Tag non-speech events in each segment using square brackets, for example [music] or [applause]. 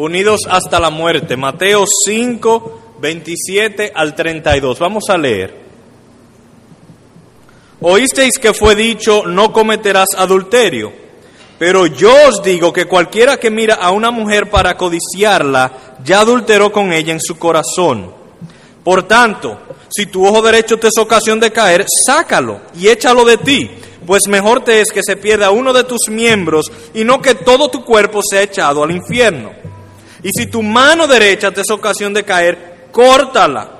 unidos hasta la muerte. Mateo 5, 27 al 32. Vamos a leer. Oísteis que fue dicho, no cometerás adulterio. Pero yo os digo que cualquiera que mira a una mujer para codiciarla, ya adulteró con ella en su corazón. Por tanto, si tu ojo derecho te es ocasión de caer, sácalo y échalo de ti, pues mejor te es que se pierda uno de tus miembros y no que todo tu cuerpo sea echado al infierno. Y si tu mano derecha te es ocasión de caer, córtala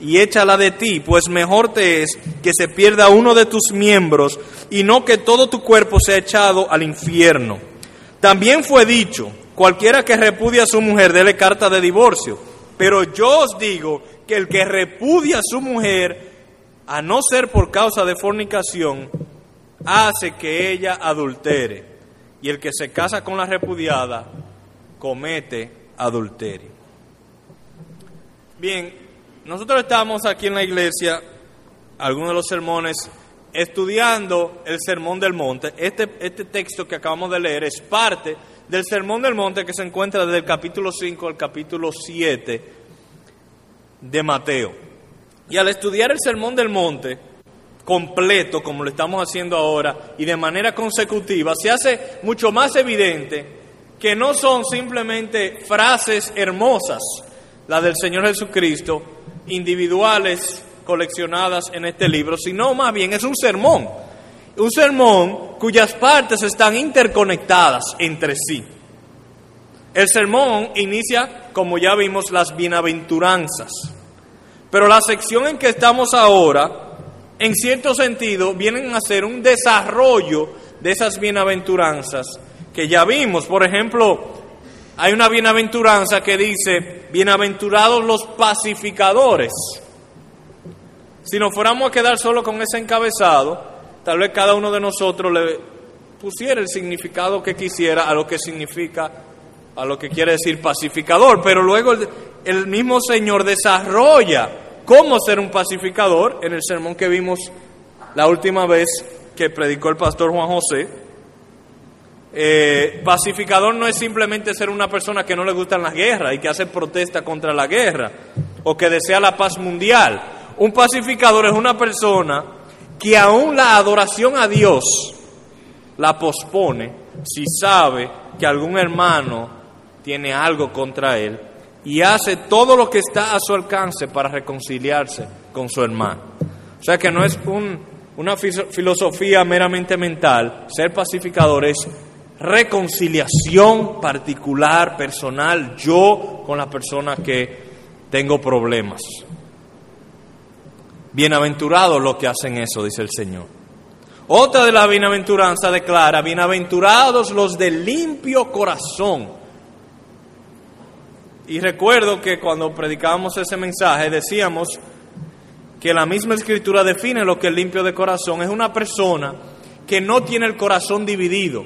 y échala de ti, pues mejor te es que se pierda uno de tus miembros y no que todo tu cuerpo sea echado al infierno. También fue dicho, cualquiera que repudia a su mujer, dele carta de divorcio. Pero yo os digo que el que repudia a su mujer, a no ser por causa de fornicación, hace que ella adultere. Y el que se casa con la repudiada, comete adulterio. Bien, nosotros estamos aquí en la iglesia, algunos de los sermones, estudiando el Sermón del Monte. Este, este texto que acabamos de leer es parte del Sermón del Monte que se encuentra desde el capítulo 5 al capítulo 7 de Mateo. Y al estudiar el Sermón del Monte completo, como lo estamos haciendo ahora, y de manera consecutiva, se hace mucho más evidente que no son simplemente frases hermosas, la del Señor Jesucristo, individuales coleccionadas en este libro, sino más bien es un sermón, un sermón cuyas partes están interconectadas entre sí. El sermón inicia, como ya vimos, las bienaventuranzas. Pero la sección en que estamos ahora, en cierto sentido, vienen a ser un desarrollo de esas bienaventuranzas que ya vimos. Por ejemplo, hay una bienaventuranza que dice, bienaventurados los pacificadores. Si nos fuéramos a quedar solo con ese encabezado, tal vez cada uno de nosotros le pusiera el significado que quisiera a lo que significa a lo que quiere decir pacificador, pero luego el, mismo Señor desarrolla cómo ser un pacificador en el sermón que vimos la última vez que predicó el pastor Juan José. Eh, pacificador no es simplemente ser una persona que no le gustan las guerras y que hace protesta contra la guerra o que desea la paz mundial. Un pacificador es una persona que aún la adoración a Dios la pospone si sabe que algún hermano tiene algo contra él y hace todo lo que está a su alcance para reconciliarse con su hermano. O sea que no es una filosofía meramente mental, ser pacificador es reconciliación particular, personal, yo con la persona que tengo problemas. Bienaventurados los que hacen eso, dice el Señor. Otra de la bienaventuranza declara, bienaventurados los de limpio corazón, y recuerdo que cuando predicábamos ese mensaje decíamos que la misma escritura define lo que es limpio de corazón. Es una persona que no tiene el corazón dividido,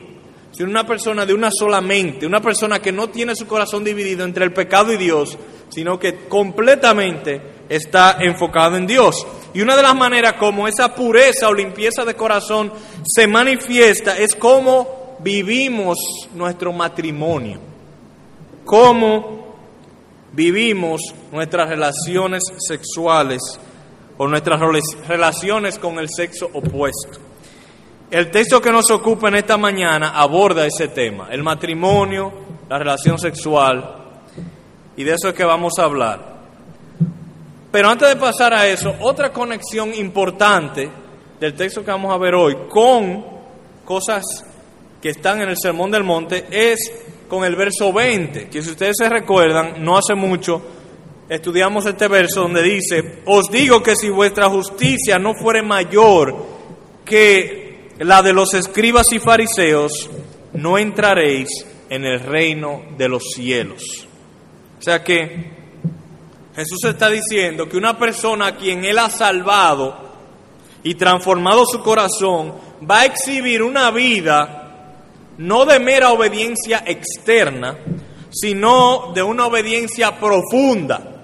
sino una persona de una sola mente, una persona que no tiene su corazón dividido entre el pecado y Dios, sino que completamente está enfocado en Dios. Y una de las maneras como esa pureza o limpieza de corazón se manifiesta es cómo vivimos nuestro matrimonio, cómo vivimos nuestras relaciones sexuales o nuestras relaciones con el sexo opuesto. El texto que nos ocupa en esta mañana aborda ese tema, el matrimonio, la relación sexual, y de eso es que vamos a hablar. Pero antes de pasar a eso, otra conexión importante del texto que vamos a ver hoy con cosas que están en el Sermón del Monte es con el verso 20, que si ustedes se recuerdan, no hace mucho estudiamos este verso donde dice, os digo que si vuestra justicia no fuere mayor que la de los escribas y fariseos, no entraréis en el reino de los cielos. O sea que Jesús está diciendo que una persona a quien Él ha salvado y transformado su corazón va a exhibir una vida no de mera obediencia externa, sino de una obediencia profunda.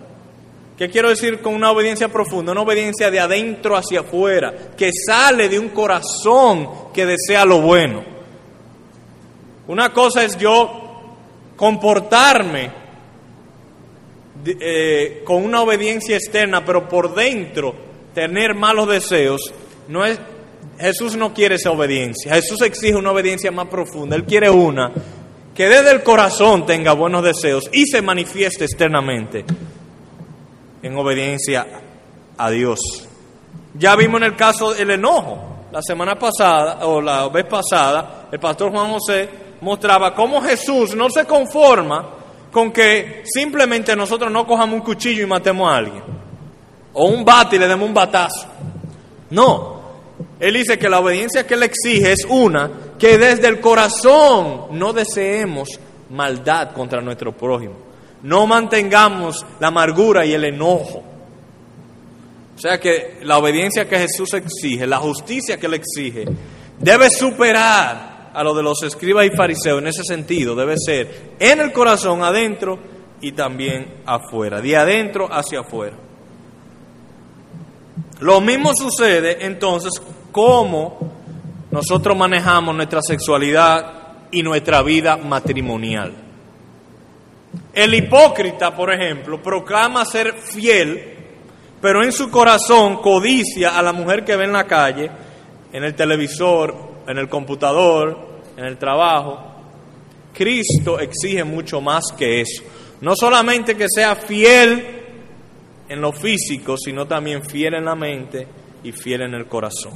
¿Qué quiero decir con una obediencia profunda? Una obediencia de adentro hacia afuera, que sale de un corazón que desea lo bueno. Una cosa es yo comportarme eh, con una obediencia externa, pero por dentro tener malos deseos, no es, Jesús no quiere esa obediencia. Jesús exige una obediencia más profunda. Él quiere una que desde el corazón tenga buenos deseos y se manifieste externamente en obediencia a Dios. Ya vimos en el caso del enojo. La semana pasada, o la vez pasada, el pastor Juan José mostraba cómo Jesús no se conforma con que simplemente nosotros no cojamos un cuchillo y matemos a alguien. O un bate y le demos un batazo. No. Él dice que la obediencia que él exige es una, que desde el corazón no deseemos maldad contra nuestro prójimo. No mantengamos la amargura y el enojo. O sea que la obediencia que Jesús exige, la justicia que él exige, debe superar a lo de los escribas y fariseos en ese sentido. Debe ser en el corazón, adentro y también afuera, de adentro hacia afuera. Lo mismo sucede entonces como nosotros manejamos nuestra sexualidad y nuestra vida matrimonial. El hipócrita, por ejemplo, proclama ser fiel, pero en su corazón codicia a la mujer que ve en la calle, en el televisor, en el computador, en el trabajo. Cristo exige mucho más que eso. No solamente que sea fiel en lo físico, sino también fiel en la mente y fiel en el corazón.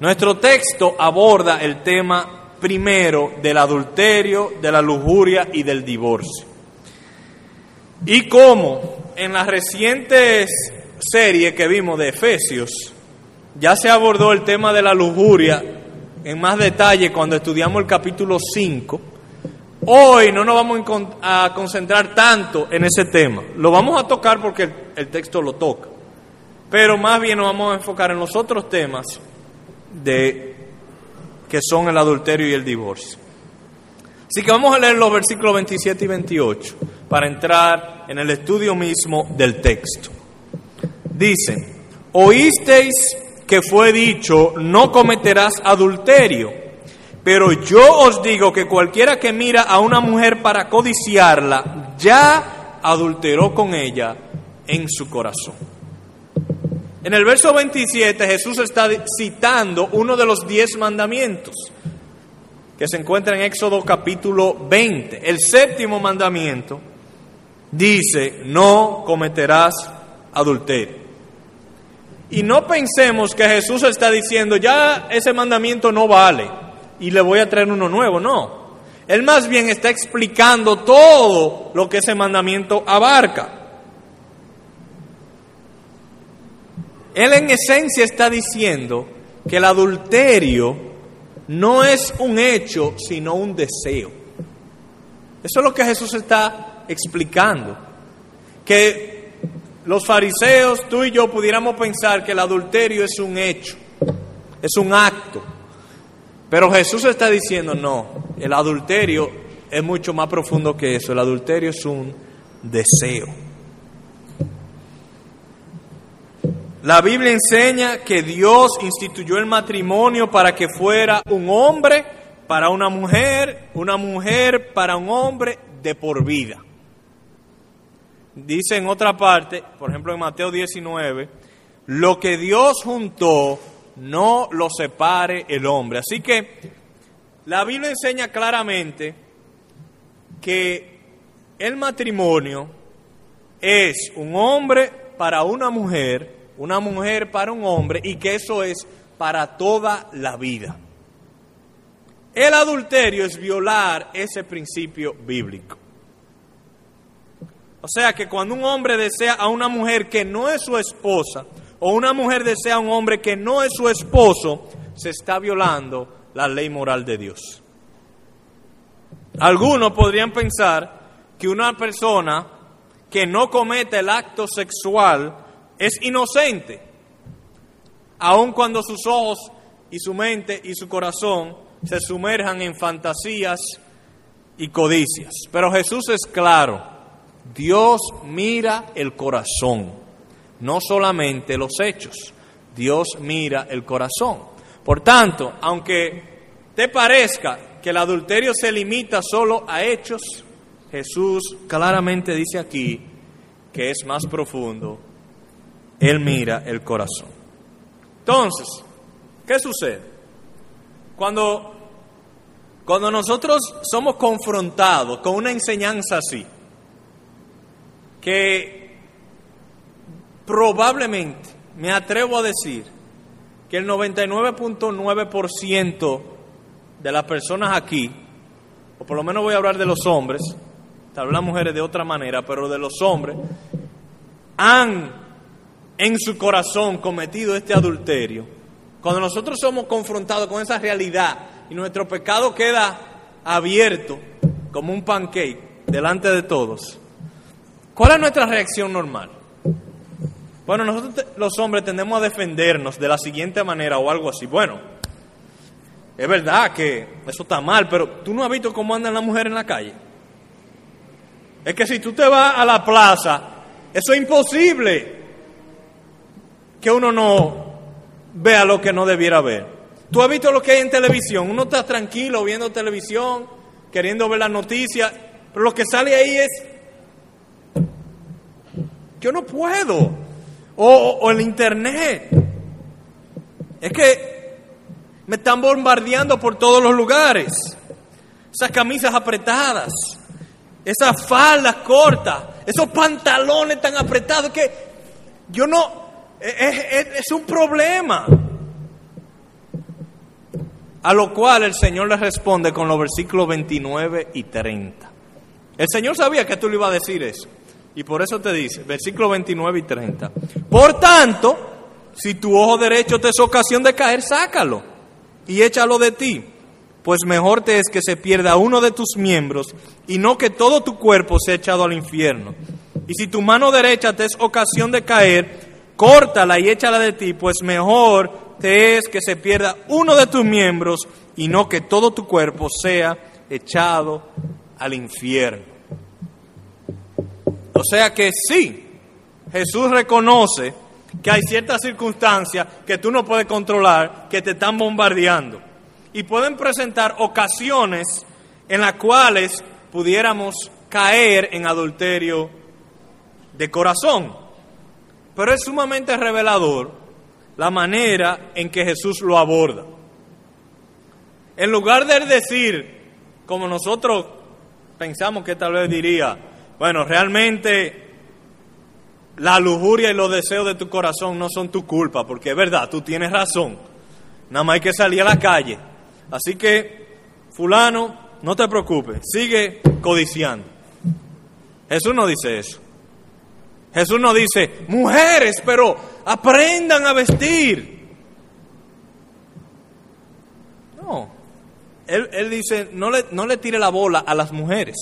Nuestro texto aborda el tema primero del adulterio, de la lujuria y del divorcio. Y como en las recientes series que vimos de Efesios, ya se abordó el tema de la lujuria en más detalle cuando estudiamos el capítulo 5, Hoy no nos vamos a concentrar tanto en ese tema. Lo vamos a tocar porque el, texto lo toca. Pero más bien nos vamos a enfocar en los otros temas de que son el adulterio y el divorcio. Así que vamos a leer los versículos 27 y 28 para entrar en el estudio mismo del texto. Dicen, oísteis que fue dicho, no cometerás adulterio. Pero yo os digo que cualquiera que mira a una mujer para codiciarla, ya adulteró con ella en su corazón. En el verso 27 Jesús está citando uno de los diez mandamientos que se encuentra en Éxodo capítulo 20. El séptimo mandamiento dice, no cometerás adulterio. Y no pensemos que Jesús está diciendo, ya ese mandamiento no vale y le voy a traer uno nuevo, no. Él más bien está explicando todo lo que ese mandamiento abarca. Él en esencia está diciendo que el adulterio no es un hecho, sino un deseo. Eso es lo que Jesús está explicando. Que los fariseos, tú y yo pudiéramos pensar que el adulterio es un hecho, es un acto. Pero Jesús está diciendo, no, el adulterio es mucho más profundo que eso, el adulterio es un deseo. La Biblia enseña que Dios instituyó el matrimonio para que fuera un hombre para una mujer, una mujer para un hombre de por vida. Dice en otra parte, por ejemplo en Mateo 19, lo que Dios juntó, no lo separe el hombre. Así que la Biblia enseña claramente que el matrimonio es un hombre para una mujer, una mujer para un hombre y que eso es para toda la vida. El adulterio es violar ese principio bíblico. O sea que cuando un hombre desea a una mujer que no es su esposa, o una mujer desea a un hombre que no es su esposo, se está violando la ley moral de Dios. Algunos podrían pensar que una persona que no comete el acto sexual es inocente, aun cuando sus ojos y su mente y su corazón se sumerjan en fantasías y codicias. Pero Jesús es claro, Dios mira el corazón no solamente los hechos. Dios mira el corazón. Por tanto, aunque te parezca que el adulterio se limita solo a hechos, Jesús claramente dice aquí que es más profundo. Él mira el corazón. Entonces, ¿qué sucede? Cuando, cuando nosotros somos confrontados con una enseñanza así, que probablemente, me atrevo a decir, que el 99.9% de las personas aquí, o por lo menos voy a hablar de los hombres, tal vez las mujeres de otra manera, pero de los hombres, han en su corazón cometido este adulterio. Cuando nosotros somos confrontados con esa realidad y nuestro pecado queda abierto como un pancake delante de todos, ¿cuál es nuestra reacción normal? Bueno, nosotros los hombres tendemos a defendernos de la siguiente manera o algo así. Bueno, es verdad que eso está mal, pero tú no has visto cómo andan las mujeres en la calle. Es que si tú te vas a la plaza, eso es imposible que uno no vea lo que no debiera ver. Tú has visto lo que hay en televisión, uno está tranquilo viendo televisión, queriendo ver las noticias, pero lo que sale ahí es, yo no puedo o, el internet. Es que me están bombardeando por todos los lugares. Esas camisas apretadas, esas faldas cortas, esos pantalones tan apretados que yo no... Es, es un problema. A lo cual el Señor le responde con los versículos 29 y 30. El Señor sabía que tú le ibas a decir eso. Y por eso te dice, versículo 29 y 30. Por tanto, si tu ojo derecho te es ocasión de caer, sácalo y échalo de ti. Pues mejor te es que se pierda uno de tus miembros y no que todo tu cuerpo sea echado al infierno. Y si tu mano derecha te es ocasión de caer, córtala y échala de ti, pues mejor te es que se pierda uno de tus miembros y no que todo tu cuerpo sea echado al infierno. O sea que sí, Jesús reconoce que hay ciertas circunstancias que tú no puedes controlar, que te están bombardeando. Y pueden presentar ocasiones en las cuales pudiéramos caer en adulterio de corazón. Pero es sumamente revelador la manera en que Jesús lo aborda. En lugar de decir, como nosotros pensamos que tal vez diría, bueno, realmente la lujuria y los deseos de tu corazón no son tu culpa, porque es verdad, tú tienes razón. Nada más hay que salir a la calle. Así que, fulano, no te preocupes, sigue codiciando. Jesús no dice eso. Jesús no dice, mujeres, pero aprendan a vestir. No. Él, dice, no le, no le tire la bola a las mujeres.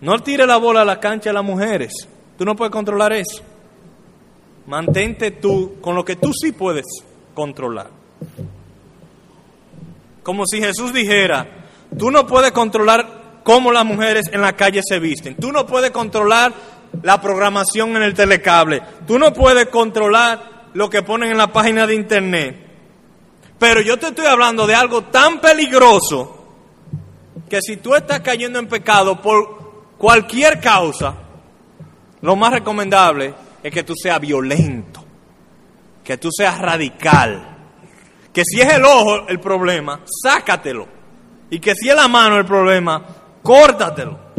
No tire la bola a la cancha a las mujeres. Tú no puedes controlar eso. Mantente tú con lo que tú sí puedes controlar. Como si Jesús dijera, tú no puedes controlar cómo las mujeres en la calle se visten. Tú no puedes controlar la programación en el telecable. Tú no puedes controlar lo que ponen en la página de internet. Pero yo te estoy hablando de algo tan peligroso que si tú estás cayendo en pecado por cualquier causa, lo más recomendable es que tú seas violento, que tú seas radical, que si es el ojo el problema, sácatelo, y que si es la mano el problema, córtatelo.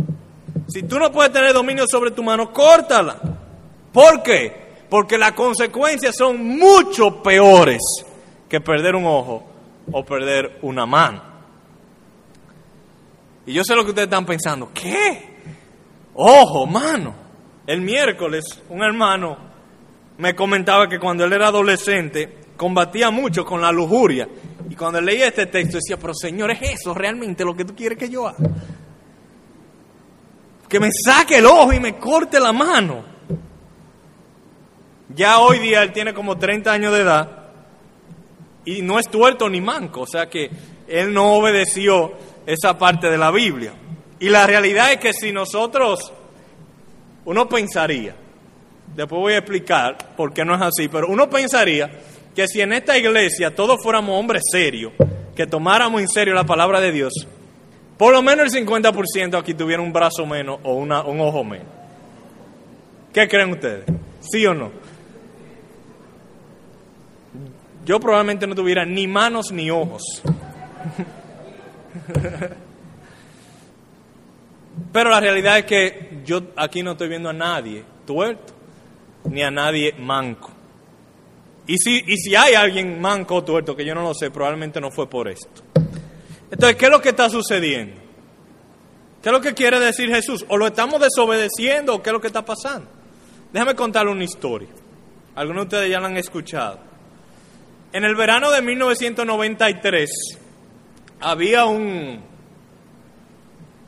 Si tú no puedes tener dominio sobre tu mano, córtala. ¿Por qué? Porque las consecuencias son mucho peores que perder un ojo o perder una mano. Y yo sé lo que ustedes están pensando. ¿Qué? Ojo, mano. El miércoles un hermano me comentaba que cuando él era adolescente combatía mucho con la lujuria. Y cuando leía este texto decía, pero Señor, ¿es eso realmente lo que tú quieres que yo haga? Que me saque el ojo y me corte la mano. Ya hoy día él tiene como 30 años de edad y no es tuerto ni manco, o sea que él no obedeció esa parte de la Biblia. Y la realidad es que si nosotros, uno pensaría, después voy a explicar por qué no es así, pero uno pensaría que si en esta iglesia todos fuéramos hombres serios, que tomáramos en serio la palabra de Dios, por lo menos el 50% aquí tuviera un brazo menos o una, un ojo menos. ¿Qué creen ustedes? ¿Sí o no? Yo probablemente no tuviera ni manos ni ojos. [laughs] Pero la realidad es que yo aquí no estoy viendo a nadie tuerto, ni a nadie manco. Y si, y si hay alguien manco o tuerto, que yo no lo sé, probablemente no fue por esto. Entonces, ¿qué es lo que está sucediendo? ¿Qué es lo que quiere decir Jesús? ¿O lo estamos desobedeciendo o qué es lo que está pasando? Déjame contarle una historia. Algunos de ustedes ya la han escuchado. En el verano de 1993 había un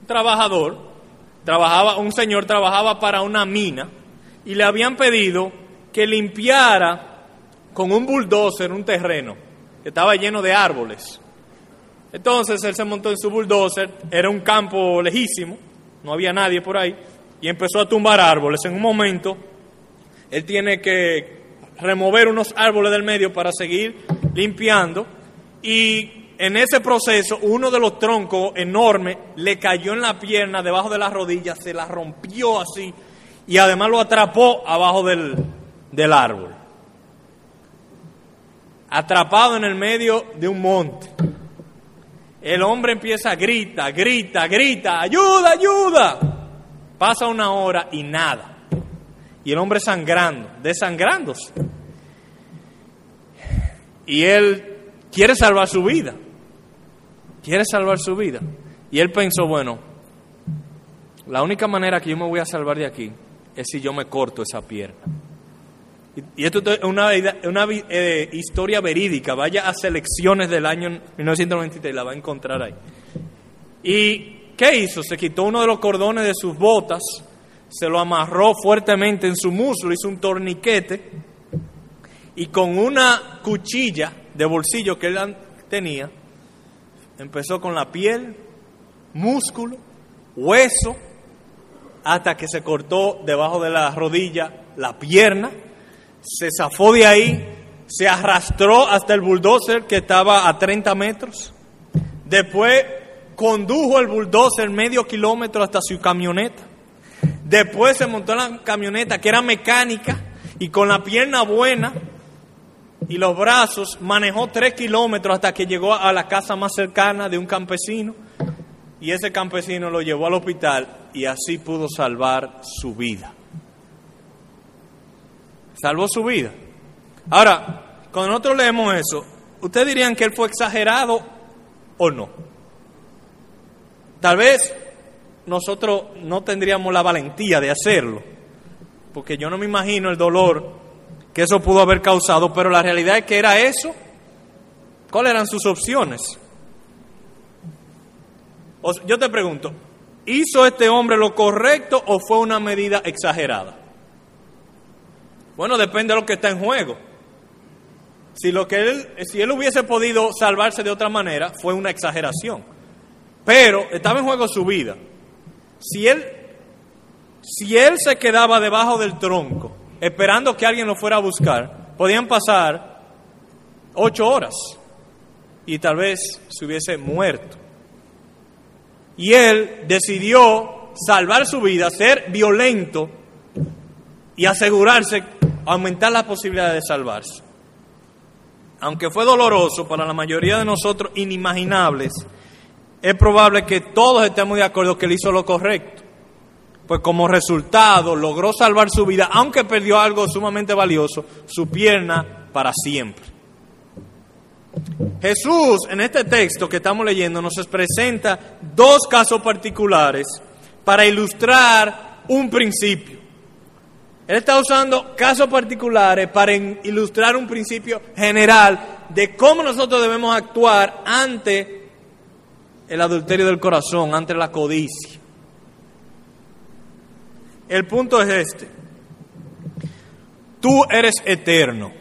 trabajador, trabajaba, un señor trabajaba para una mina y le habían pedido que limpiara con un bulldozer un terreno que estaba lleno de árboles. Entonces él se montó en su bulldozer, era un campo lejísimo, no había nadie por ahí, y empezó a tumbar árboles. En un momento, él tiene que remover unos árboles del medio para seguir limpiando, y en ese proceso uno de los troncos enormes le cayó en la pierna, debajo de la rodilla, se la rompió así, y además lo atrapó abajo del, del árbol atrapado en el medio de un monte. El hombre empieza a grita, grita, grita, ayuda, ayuda. Pasa una hora y nada. Y el hombre sangrando, desangrándose. Y él quiere salvar su vida. Quiere salvar su vida. Y él pensó, bueno, la única manera que yo me voy a salvar de aquí es si yo me corto esa pierna. Y esto es una, una eh, historia verídica. Vaya a selecciones del año 1993, la va a encontrar ahí. ¿Y qué hizo? Se quitó uno de los cordones de sus botas, se lo amarró fuertemente en su muslo, hizo un torniquete y con una cuchilla de bolsillo que él tenía, empezó con la piel, músculo, hueso, hasta que se cortó debajo de la rodilla la pierna se zafó de ahí, se arrastró hasta el bulldozer que estaba a 30 metros. Después condujo el bulldozer medio kilómetro hasta su camioneta. Después se montó en la camioneta que era mecánica y con la pierna buena y los brazos manejó tres kilómetros hasta que llegó a la casa más cercana de un campesino y ese campesino lo llevó al hospital y así pudo salvar su vida salvó su vida. Ahora, cuando nosotros leemos eso, ¿ustedes dirían que él fue exagerado o no? Tal vez nosotros no tendríamos la valentía de hacerlo, porque yo no me imagino el dolor que eso pudo haber causado, pero la realidad es que era eso. ¿Cuáles eran sus opciones? yo te pregunto, ¿hizo este hombre lo correcto o fue una medida exagerada? Bueno, depende de lo que está en juego. Si, lo que él, si él hubiese podido salvarse de otra manera, fue una exageración. Pero estaba en juego su vida. Si él, si él se quedaba debajo del tronco, esperando que alguien lo fuera a buscar, podían pasar ocho horas y tal vez se hubiese muerto. Y él decidió salvar su vida, ser violento y asegurarse aumentar la posibilidad de salvarse. Aunque fue doloroso para la mayoría de nosotros, inimaginables, es probable que todos estemos de acuerdo que él hizo lo correcto. Pues como resultado logró salvar su vida, aunque perdió algo sumamente valioso, su pierna para siempre. Jesús en este texto que estamos leyendo nos presenta dos casos particulares para ilustrar un principio. Él está usando casos particulares para ilustrar un principio general de cómo nosotros debemos actuar ante el adulterio del corazón, ante la codicia. El punto es este. Tú eres eterno.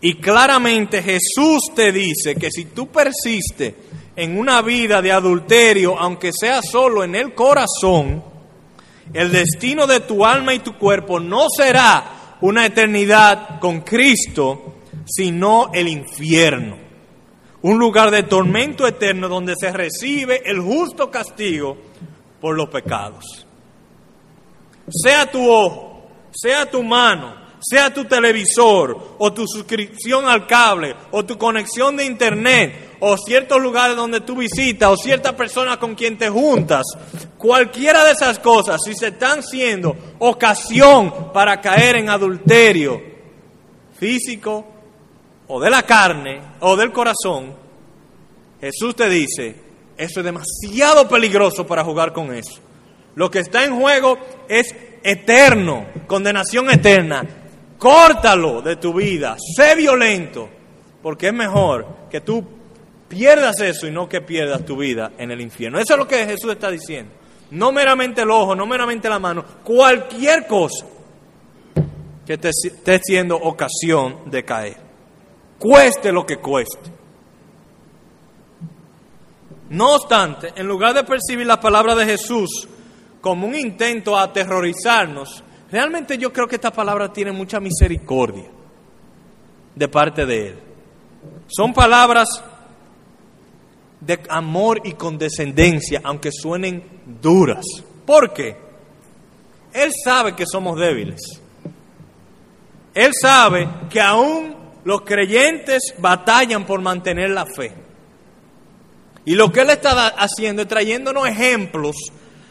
Y claramente Jesús te dice que si tú persistes en una vida de adulterio, aunque sea solo en el corazón, el destino de tu alma y tu cuerpo no será una eternidad con Cristo, sino el infierno. un lugar de tormento eterno donde se recibe el justo castigo por los pecados. Sea tu ojo, sea tu mano, sea tu televisor o tu suscripción al cable o tu conexión de internet o ciertos lugares donde tú visitas o cierta persona con quien te juntas, cualquiera de esas cosas, si se están siendo ocasión para caer en adulterio físico o de la carne o del corazón, Jesús te dice, eso es demasiado peligroso para jugar con eso. Lo que está en juego es eterno, condenación eterna. Córtalo de tu vida, sé violento, porque es mejor que tú pierdas eso y no que pierdas tu vida en el infierno. Eso es lo que Jesús está diciendo. No meramente el ojo, no meramente la mano, cualquier cosa que te esté siendo ocasión de caer. Cueste lo que cueste. No obstante, en lugar de percibir la palabra de Jesús como un intento a aterrorizarnos, realmente yo creo que esta palabra tiene mucha misericordia de parte de Él. Son palabras de amor y condescendencia, aunque suenen duras. ¿Por qué? Él sabe que somos débiles. Él sabe que aún los creyentes batallan por mantener la fe. Y lo que Él está haciendo es trayéndonos ejemplos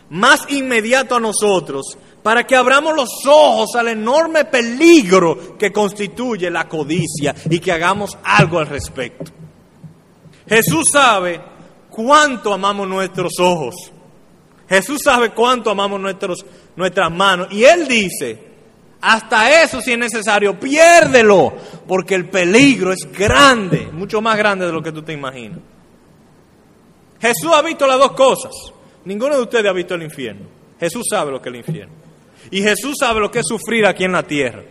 más inmediatos a nosotros para que abramos los ojos al enorme peligro que constituye la codicia y que hagamos algo al respecto. Jesús sabe cuánto amamos nuestros ojos. Jesús sabe cuánto amamos nuestros, nuestras manos. Y Él dice, hasta eso si es necesario, piérdelo, porque el peligro es grande, mucho más grande de lo que tú te imaginas. Jesús ha visto las dos cosas. Ninguno de ustedes ha visto el infierno. Jesús sabe lo que es el infierno. Y Jesús sabe lo que es sufrir aquí en la tierra.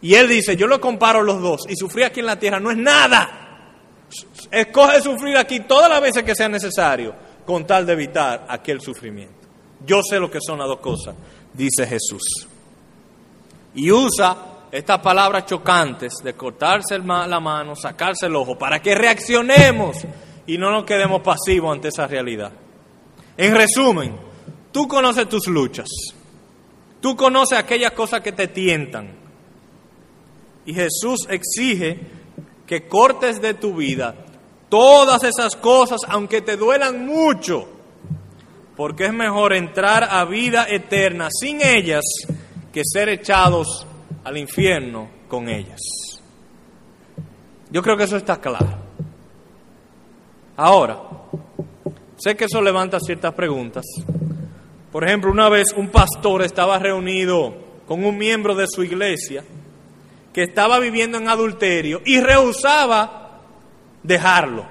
Y Él dice, yo lo comparo los dos. Y sufrir aquí en la tierra no es nada. Escoge sufrir aquí todas las veces que sea necesario con tal de evitar aquel sufrimiento. Yo sé lo que son las dos cosas, dice Jesús. Y usa estas palabras chocantes de cortarse la mano, sacarse el ojo, para que reaccionemos y no nos quedemos pasivos ante esa realidad. En resumen, tú conoces tus luchas, tú conoces aquellas cosas que te tientan. Y Jesús exige que cortes de tu vida todas esas cosas, aunque te duelan mucho, porque es mejor entrar a vida eterna sin ellas que ser echados al infierno con ellas. Yo creo que eso está claro. Ahora, sé que eso levanta ciertas preguntas. Por ejemplo, una vez un pastor estaba reunido con un miembro de su iglesia que estaba viviendo en adulterio y rehusaba dejarlo.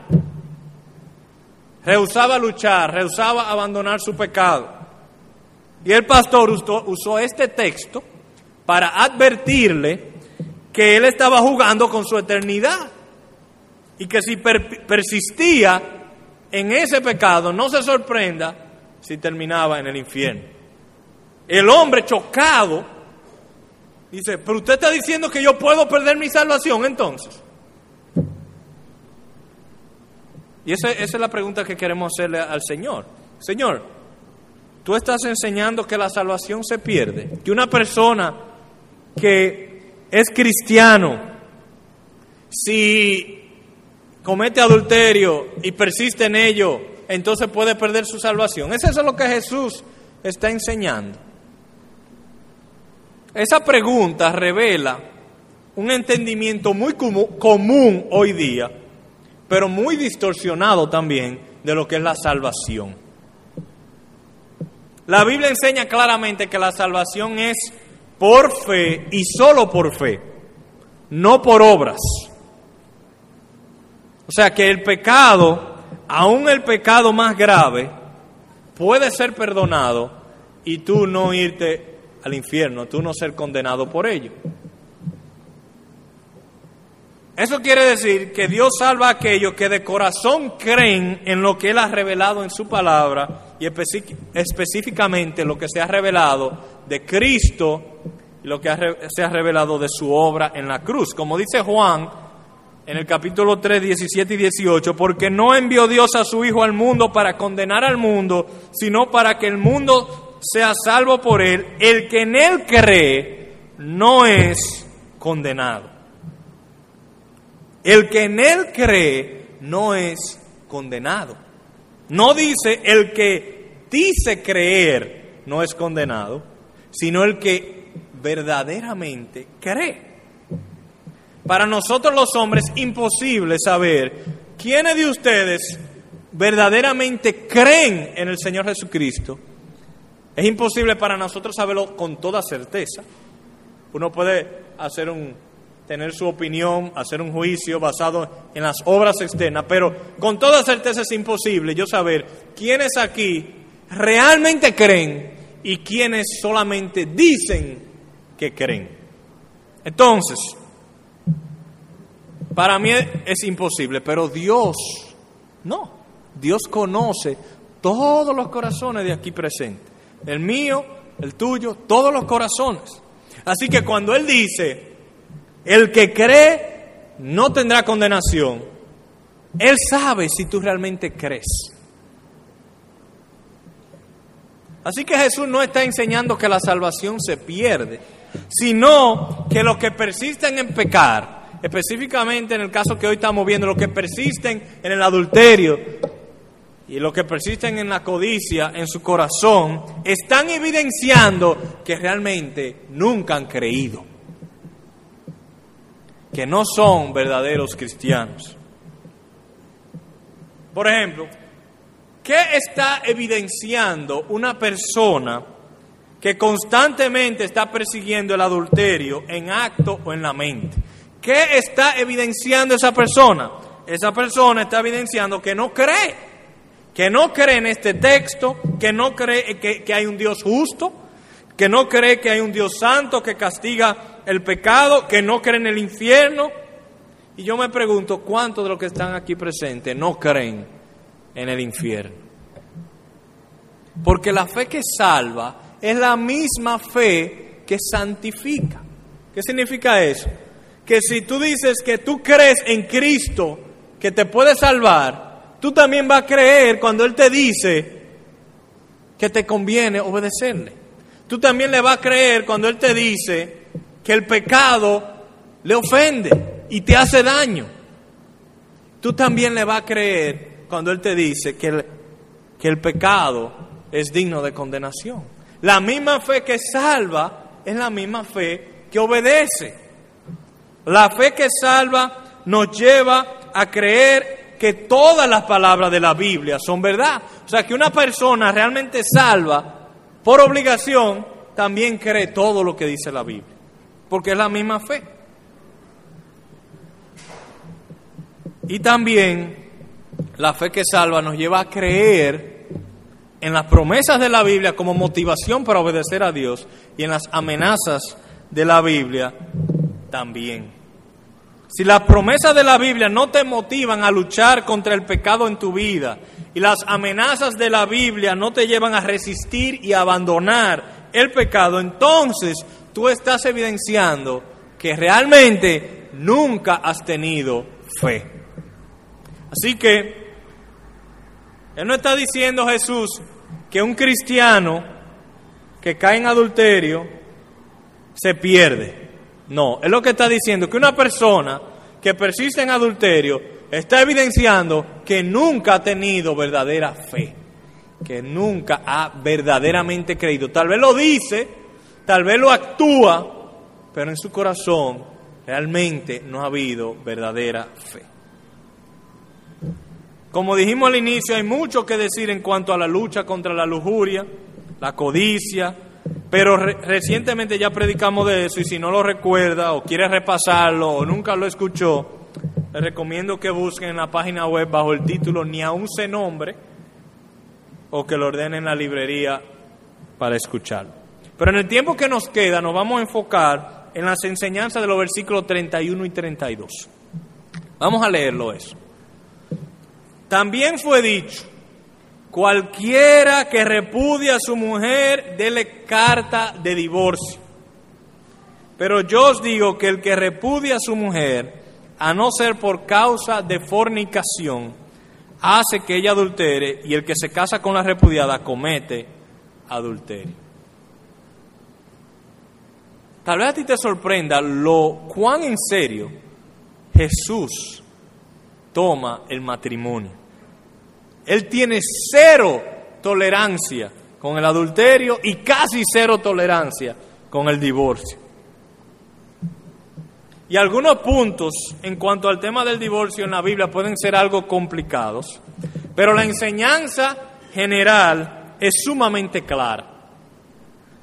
Rehusaba luchar, rehusaba abandonar su pecado. Y el pastor usó, este texto para advertirle que él estaba jugando con su eternidad y que si persistía en ese pecado, no se sorprenda si terminaba en el infierno. El hombre chocado dice, pero usted está diciendo que yo puedo perder mi salvación entonces. Y esa, esa es la pregunta que queremos hacerle al Señor. Señor, tú estás enseñando que la salvación se pierde, que una persona que es cristiano, si comete adulterio y persiste en ello, entonces puede perder su salvación. Es lo que Jesús está enseñando. Esa pregunta revela un entendimiento muy común hoy día, pero muy distorsionado también de lo que es la salvación. La Biblia enseña claramente que la salvación es por fe y solo por fe, no por obras. O sea que el pecado, aún el pecado más grave, puede ser perdonado y tú no irte al infierno, tú no ser condenado por ello. Eso quiere decir que Dios salva a aquellos que de corazón creen en lo que Él ha revelado en su palabra y específicamente lo que se ha revelado de Cristo y lo que se ha revelado de su obra en la cruz. Como dice Juan en el capítulo 3, 17 y 18, porque no envió Dios a su Hijo al mundo para condenar al mundo, sino para que el mundo sea salvo por él. El que en él cree no es condenado. El que en él cree no es condenado. No dice el que dice creer no es condenado, sino el que verdaderamente cree. Para nosotros los hombres es imposible saber quiénes de ustedes verdaderamente creen en el Señor Jesucristo. Es imposible para nosotros saberlo con toda certeza. Uno puede hacer un, tener su opinión, hacer un juicio basado en las obras externas, pero con toda certeza es imposible yo saber quiénes aquí realmente creen y quiénes solamente dicen que creen. Entonces, para mí es imposible, pero Dios no. Dios conoce todos los corazones de aquí presentes. El mío, el tuyo, todos los corazones. Así que cuando Él dice, el que cree no tendrá condenación, Él sabe si tú realmente crees. Así que Jesús no está enseñando que la salvación se pierde, sino que los que persisten en pecar, específicamente en el caso que hoy estamos viendo, los que persisten en el adulterio y los que persisten en la codicia en su corazón, están evidenciando que realmente nunca han creído, que no son verdaderos cristianos. Por ejemplo, ¿qué está evidenciando una persona que constantemente está persiguiendo el adulterio en acto o en la mente? ¿Qué está evidenciando esa persona? Esa persona está evidenciando que no cree, que no cree en este texto, que no cree que, hay un Dios justo, que no cree que hay un Dios santo que castiga el pecado, que no cree en el infierno. Y yo me pregunto, ¿cuántos de los que están aquí presentes no creen en el infierno? Porque la fe que salva es la misma fe que santifica. ¿Qué significa eso? que si tú dices que tú crees en Cristo, que te puede salvar, tú también vas a creer cuando Él te dice que te conviene obedecerle. Tú también le vas a creer cuando Él te dice que el pecado le ofende y te hace daño. Tú también le vas a creer cuando Él te dice que el, que el pecado es digno de condenación. La misma fe que salva es la misma fe que obedece. La fe que salva nos lleva a creer que todas las palabras de la Biblia son verdad. O sea, que una persona realmente salva por obligación también cree todo lo que dice la Biblia, porque es la misma fe. Y también la fe que salva nos lleva a creer en las promesas de la Biblia como motivación para obedecer a Dios y en las amenazas de la Biblia también. Si las promesas de la Biblia no te motivan a luchar contra el pecado en tu vida y las amenazas de la Biblia no te llevan a resistir y abandonar el pecado, entonces tú estás evidenciando que realmente nunca has tenido fe. Así que, Él no está diciendo Jesús que un cristiano que cae en adulterio se pierde. No, es lo que está diciendo, que una persona que persiste en adulterio está evidenciando que nunca ha tenido verdadera fe, que nunca ha verdaderamente creído. Tal vez lo dice, tal vez lo actúa, pero en su corazón realmente no ha habido verdadera fe. Como dijimos al inicio, hay mucho que decir en cuanto a la lucha contra la lujuria, la codicia, pero recientemente ya predicamos de eso y si no lo recuerda o quiere repasarlo o nunca lo escuchó, le recomiendo que busquen en la página web bajo el título Ni aún se nombre o que lo ordenen en la librería para escucharlo. Pero en el tiempo que nos queda nos vamos a enfocar en las enseñanzas de los versículos 31 y 32. Vamos a leerlo eso. También fue dicho, Cualquiera que repudia a su mujer, dele carta de divorcio. Pero yo os digo que el que repudia a su mujer, a no ser por causa de fornicación, hace que ella adultere y el que se casa con la repudiada comete adulterio. Tal vez a ti te sorprenda lo cuán en serio Jesús toma el matrimonio. Él tiene cero tolerancia con el adulterio y casi cero tolerancia con el divorcio. Y algunos puntos en cuanto al tema del divorcio en la Biblia pueden ser algo complicados, pero la enseñanza general es sumamente clara.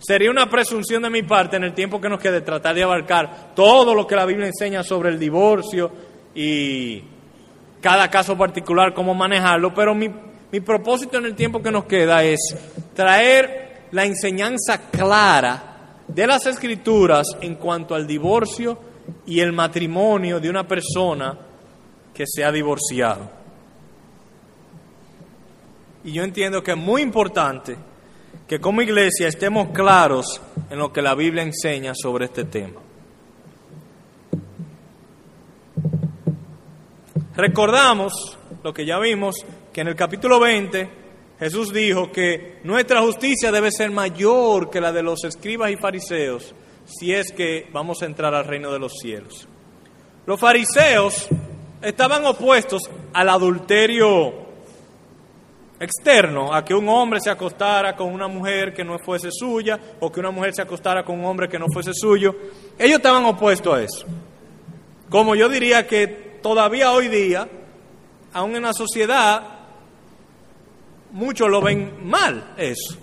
Sería una presunción de mi parte en el tiempo que nos quede tratar de abarcar todo lo que la Biblia enseña sobre el divorcio y cada caso particular, cómo manejarlo, pero mi, mi propósito en el tiempo que nos queda es traer la enseñanza clara de las escrituras en cuanto al divorcio y el matrimonio de una persona que se ha divorciado. Y yo entiendo que es muy importante que como iglesia estemos claros en lo que la Biblia enseña sobre este tema. Recordamos lo que ya vimos, que en el capítulo 20 Jesús dijo que nuestra justicia debe ser mayor que la de los escribas y fariseos si es que vamos a entrar al reino de los cielos. Los fariseos estaban opuestos al adulterio externo, a que un hombre se acostara con una mujer que no fuese suya o que una mujer se acostara con un hombre que no fuese suyo. Ellos estaban opuestos a eso. Como yo diría que todavía hoy día, aún en la sociedad, muchos lo ven mal eso.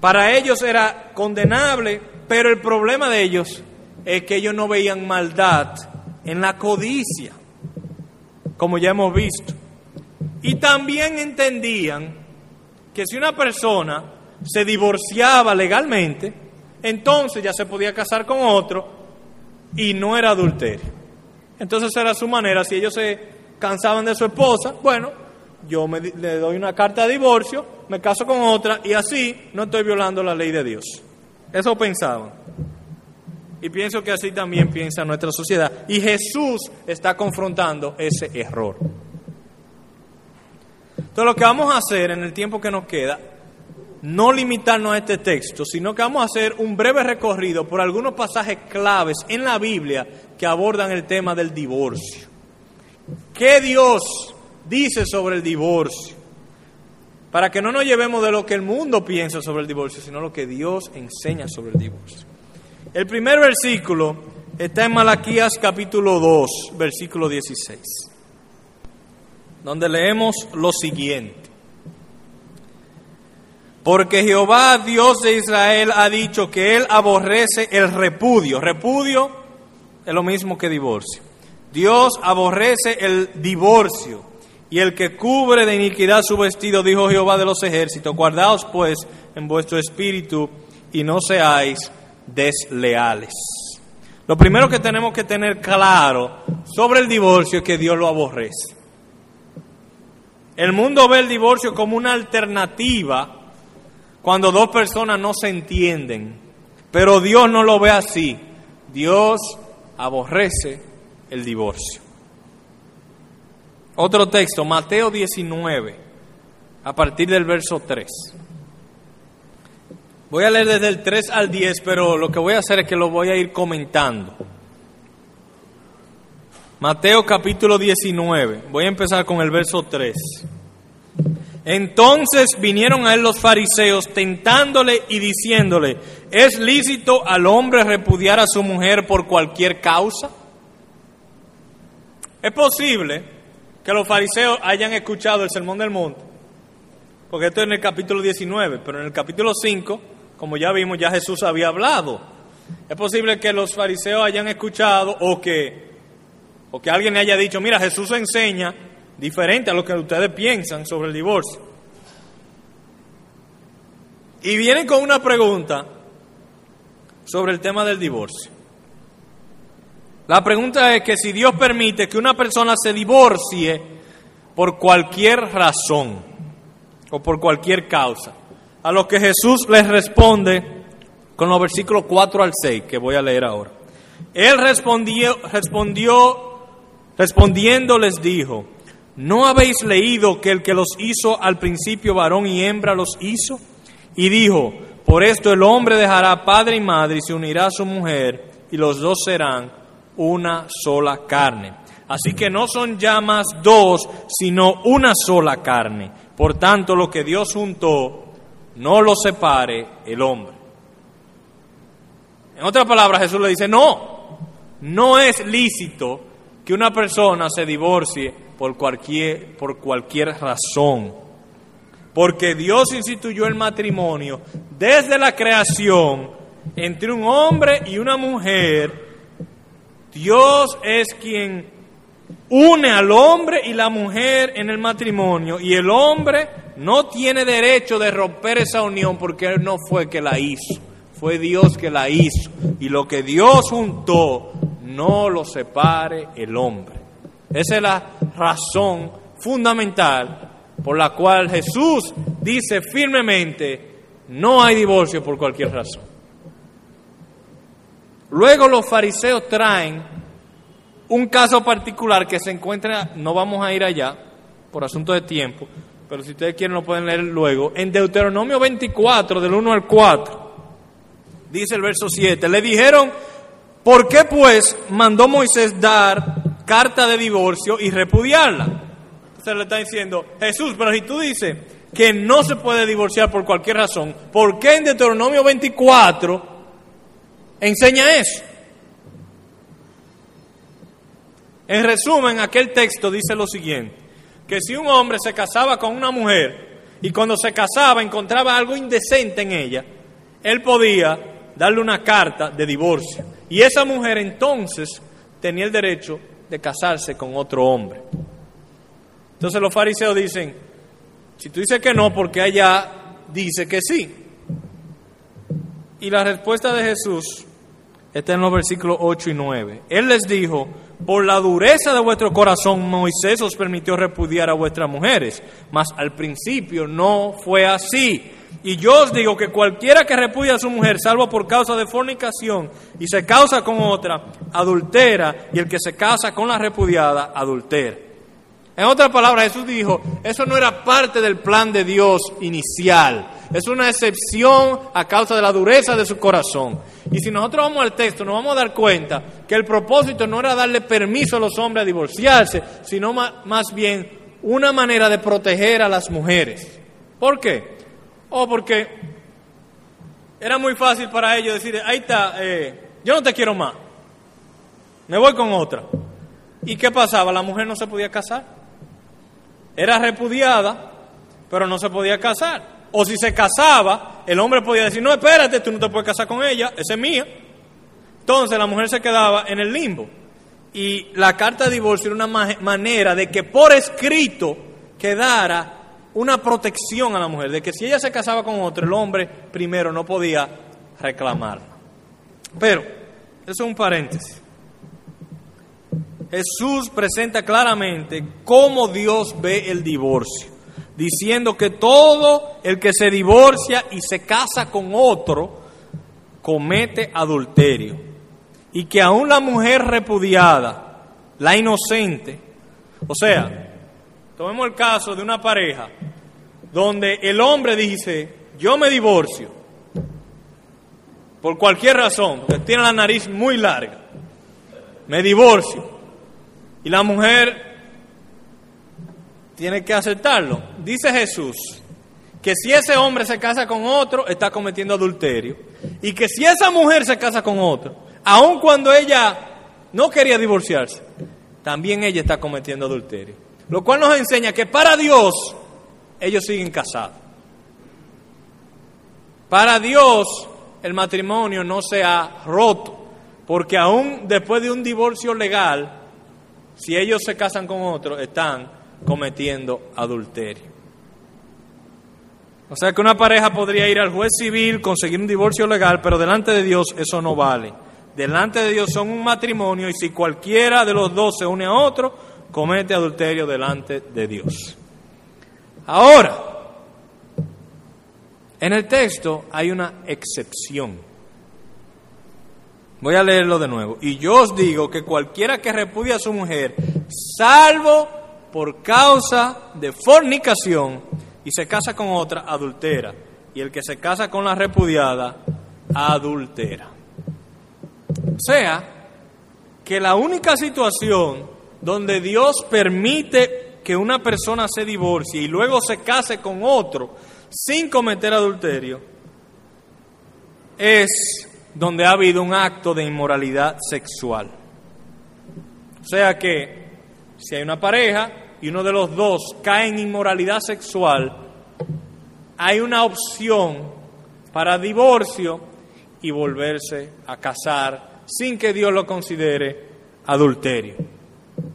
Para ellos era condenable, pero el problema de ellos es que ellos no veían maldad en la codicia, como ya hemos visto. Y también entendían que si una persona se divorciaba legalmente, entonces ya se podía casar con otro y no era adulterio. Entonces era su manera, si ellos se cansaban de su esposa, bueno, yo le doy una carta de divorcio, me caso con otra y así no estoy violando la ley de Dios. Eso pensaban. Y pienso que así también piensa nuestra sociedad. Y Jesús está confrontando ese error. Entonces lo que vamos a hacer en el tiempo que nos queda, no limitarnos a este texto, sino que vamos a hacer un breve recorrido por algunos pasajes claves en la Biblia que abordan el tema del divorcio. ¿Qué Dios dice sobre el divorcio? para que no nos llevemos de lo que el mundo piensa sobre el divorcio, sino lo que Dios enseña sobre el divorcio. El primer versículo está en Malaquías capítulo 2, versículo 16, donde leemos lo siguiente. Porque Jehová, Dios de Israel, ha dicho que Él aborrece el repudio. Repudio es lo mismo que divorcio. Dios aborrece el divorcio y el que cubre de iniquidad su vestido, dijo Jehová de los ejércitos, guardaos pues en vuestro espíritu y no seáis desleales. Lo primero que tenemos que tener claro sobre el divorcio es que Dios lo aborrece. El mundo ve el divorcio como una alternativa cuando dos personas no se entienden, pero Dios no lo ve así. Dios aborrece el divorcio. Otro texto, Mateo 19, a partir del verso 3. Voy a leer desde el 3 al 10, pero lo que voy a hacer es que lo voy a ir comentando. Mateo capítulo 19, voy a empezar con el verso 3. Entonces vinieron a él los fariseos tentándole y diciéndole, ¿es lícito al hombre repudiar a su mujer por cualquier causa? Es posible que los fariseos hayan escuchado el sermón del monte, porque esto es en el capítulo 19, pero en el capítulo 5, como ya vimos, ya Jesús había hablado. Es posible que los fariseos hayan escuchado o que, o que alguien haya dicho, mira, Jesús enseña diferente a lo que ustedes piensan sobre el divorcio. Y vienen con una pregunta sobre el tema del divorcio. La pregunta es que si Dios permite que una persona se divorcie por cualquier razón o por cualquier causa, a lo que Jesús les responde con los versículos 4 al 6 que voy a leer ahora. Él respondió, respondió, respondiendo les dijo, ¿no habéis leído que el que los hizo al principio varón y hembra los hizo? Y dijo, por esto el hombre dejará padre y madre y se unirá a su mujer y los dos serán una sola carne. Así que no son ya más dos, sino una sola carne. Por tanto, lo que Dios juntó, no lo separe el hombre. En otras palabras, Jesús le dice, no, no es lícito que una persona se divorcie por cualquier, por cualquier razón. Porque Dios instituyó el matrimonio desde la creación entre un hombre y una mujer. Dios es quien une al hombre y la mujer en el matrimonio y el hombre no tiene derecho de romper esa unión porque él no fue que la hizo, fue Dios que la hizo y lo que Dios juntó no lo separe el hombre. Esa es la razón fundamental por la cual Jesús dice firmemente, no hay divorcio por cualquier razón. Luego los fariseos traen un caso particular que se encuentra, no vamos a ir allá por asunto de tiempo, pero si ustedes quieren lo pueden leer luego, en Deuteronomio 24, del 1 al 4, dice el verso 7, le dijeron, ¿por qué pues mandó Moisés dar carta de divorcio y repudiarla? Se le está diciendo, Jesús, pero si tú dices que no se puede divorciar por cualquier razón, ¿por qué en Deuteronomio 24 enseña eso? En resumen, aquel texto dice lo siguiente, que si un hombre se casaba con una mujer y cuando se casaba encontraba algo indecente en ella, él podía darle una carta de divorcio. Y esa mujer entonces tenía el derecho de casarse con otro hombre. Entonces los fariseos dicen, si tú dices que no, porque ella dice que sí. Y la respuesta de Jesús está en los versículos 8 y 9. Él les dijo, por la dureza de vuestro corazón Moisés os permitió repudiar a vuestras mujeres, mas al principio no fue así. Y yo os digo que cualquiera que repudia a su mujer, salvo por causa de fornicación, y se causa con otra, adultera, y el que se casa con la repudiada, adultera. En otras palabras, Jesús dijo, eso no era parte del plan de Dios inicial, es una excepción a causa de la dureza de su corazón. Y si nosotros vamos al texto, nos vamos a dar cuenta que el propósito no era darle permiso a los hombres a divorciarse, sino más bien una manera de proteger a las mujeres. ¿Por qué? O porque era muy fácil para ellos decir, ahí está, eh, yo no te quiero más, me voy con otra. ¿Y qué pasaba? La mujer no se podía casar. Era repudiada, pero no se podía casar. O si se casaba, el hombre podía decir, no, espérate, tú no te puedes casar con ella, esa es mía. Entonces la mujer se quedaba en el limbo. Y la carta de divorcio era una manera de que por escrito quedara una protección a la mujer, de que si ella se casaba con otro, el hombre primero no podía reclamarla. Pero, eso es un paréntesis. Jesús presenta claramente cómo Dios ve el divorcio diciendo que todo el que se divorcia y se casa con otro comete adulterio y que aún la mujer repudiada, la inocente, o sea, tomemos el caso de una pareja donde el hombre dice, yo me divorcio por cualquier razón, porque tiene la nariz muy larga, me divorcio, y la mujer tiene que aceptarlo. Dice Jesús que si ese hombre se casa con otro, está cometiendo adulterio. Y que si esa mujer se casa con otro, aun cuando ella no quería divorciarse, también ella está cometiendo adulterio. Lo cual nos enseña que para Dios ellos siguen casados. Para Dios el matrimonio no se ha roto, porque aún después de un divorcio legal, si ellos se casan con otro, están cometiendo adulterio. O sea que una pareja podría ir al juez civil, conseguir un divorcio legal, pero delante de Dios eso no vale. Delante de Dios son un matrimonio y si cualquiera de los dos se une a otro, comete adulterio delante de Dios. Ahora, en el texto hay una excepción. Voy a leerlo de nuevo. Y yo os digo que cualquiera que repudia a su mujer, salvo por causa de fornicación, y se casa con otra, adultera. Y el que se casa con la repudiada, adultera. O sea, que la única situación donde Dios permite que una persona se divorcie y luego se case con otro sin cometer adulterio es donde ha habido un acto de inmoralidad sexual. O sea que si hay una pareja y uno de los dos cae en inmoralidad sexual, hay una opción para divorcio y volverse a casar sin que Dios lo considere adulterio.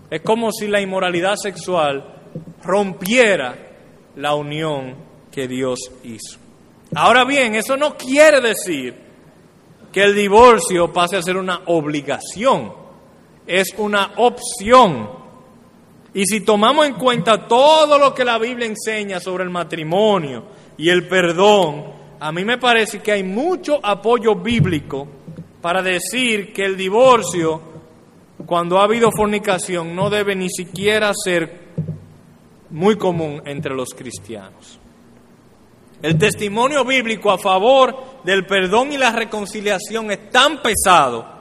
Es como si la inmoralidad sexual rompiera la unión que Dios hizo. Ahora bien, eso no quiere decir que el divorcio pase a ser una obligación, es una opción. Y si tomamos en cuenta todo lo que la Biblia enseña sobre el matrimonio y el perdón, a mí me parece que hay mucho apoyo bíblico para decir que el divorcio, cuando ha habido fornicación, no debe ni siquiera ser muy común entre los cristianos. El testimonio bíblico a favor del perdón y la reconciliación es tan pesado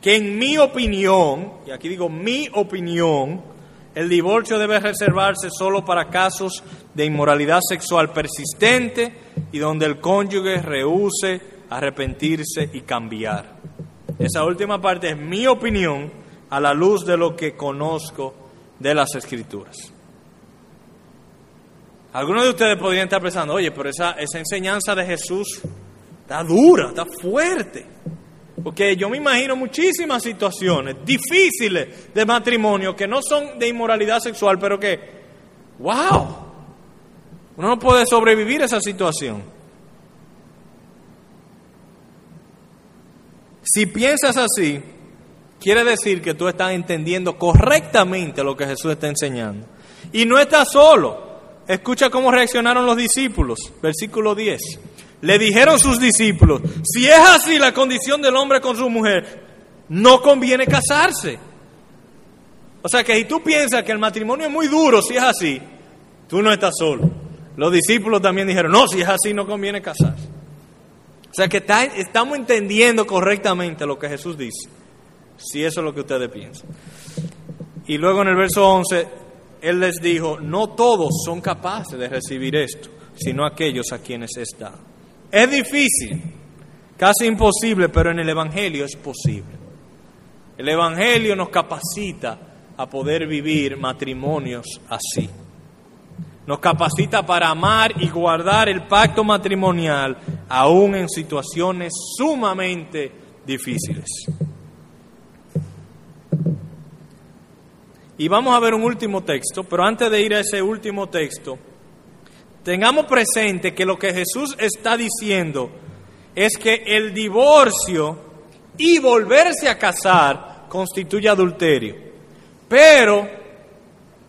que en mi opinión, y aquí digo mi opinión, el divorcio debe reservarse solo para casos de inmoralidad sexual persistente y donde el cónyuge rehúse arrepentirse y cambiar. Esa última parte es mi opinión a la luz de lo que conozco de las escrituras. Algunos de ustedes podrían estar pensando, oye, pero esa, esa enseñanza de Jesús está dura, está fuerte. Porque yo me imagino muchísimas situaciones difíciles de matrimonio que no son de inmoralidad sexual, pero que, wow, uno no puede sobrevivir a esa situación. Si piensas así, quiere decir que tú estás entendiendo correctamente lo que Jesús está enseñando. Y no estás solo. Escucha cómo reaccionaron los discípulos. Versículo 10. Le dijeron sus discípulos, si es así la condición del hombre con su mujer, no conviene casarse. O sea que si tú piensas que el matrimonio es muy duro, si es así, tú no estás solo. Los discípulos también dijeron, no, si es así no conviene casarse. O sea que estamos entendiendo correctamente lo que Jesús dice, si eso es lo que ustedes piensan. Y luego en el verso 11, Él les dijo, no todos son capaces de recibir esto, sino aquellos a quienes es dado. Es difícil, casi imposible, pero en el Evangelio es posible. El Evangelio nos capacita a poder vivir matrimonios así. Nos capacita para amar y guardar el pacto matrimonial aún en situaciones sumamente difíciles. Y vamos a ver un último texto, pero antes de ir a ese último texto, tengamos presente que lo que Jesús está diciendo es que el divorcio y volverse a casar constituye adulterio. Pero